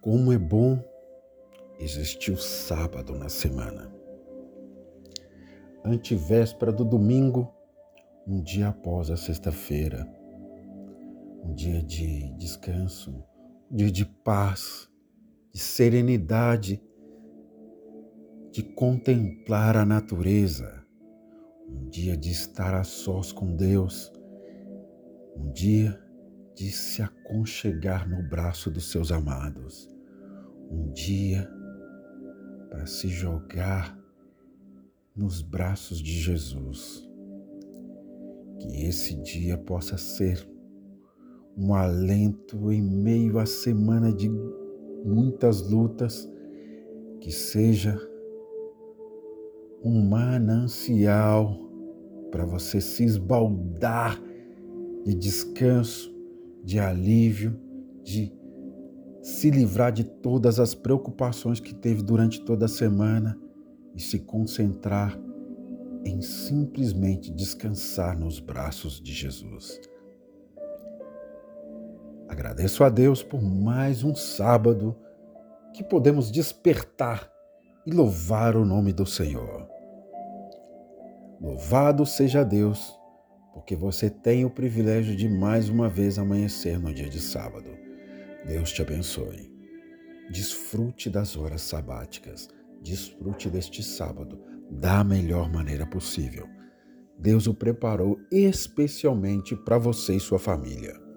Como é bom existir o sábado na semana. Antevéspera do domingo, um dia após a sexta-feira, um dia de descanso, um dia de paz, de serenidade, de contemplar a natureza, um dia de estar a sós com Deus, um dia de se aconchegar no braço dos seus amados, um dia para se jogar nos braços de Jesus. Que esse dia possa ser um alento em meio à semana de muitas lutas, que seja um manancial para você se esbaldar de descanso, de alívio, de se livrar de todas as preocupações que teve durante toda a semana e se concentrar em simplesmente descansar nos braços de Jesus. Agradeço a Deus por mais um sábado que podemos despertar e louvar o nome do Senhor. Louvado seja Deus, porque você tem o privilégio de mais uma vez amanhecer no dia de sábado. Deus te abençoe. Desfrute das horas sabáticas, desfrute deste sábado da melhor maneira possível. Deus o preparou especialmente para você e sua família.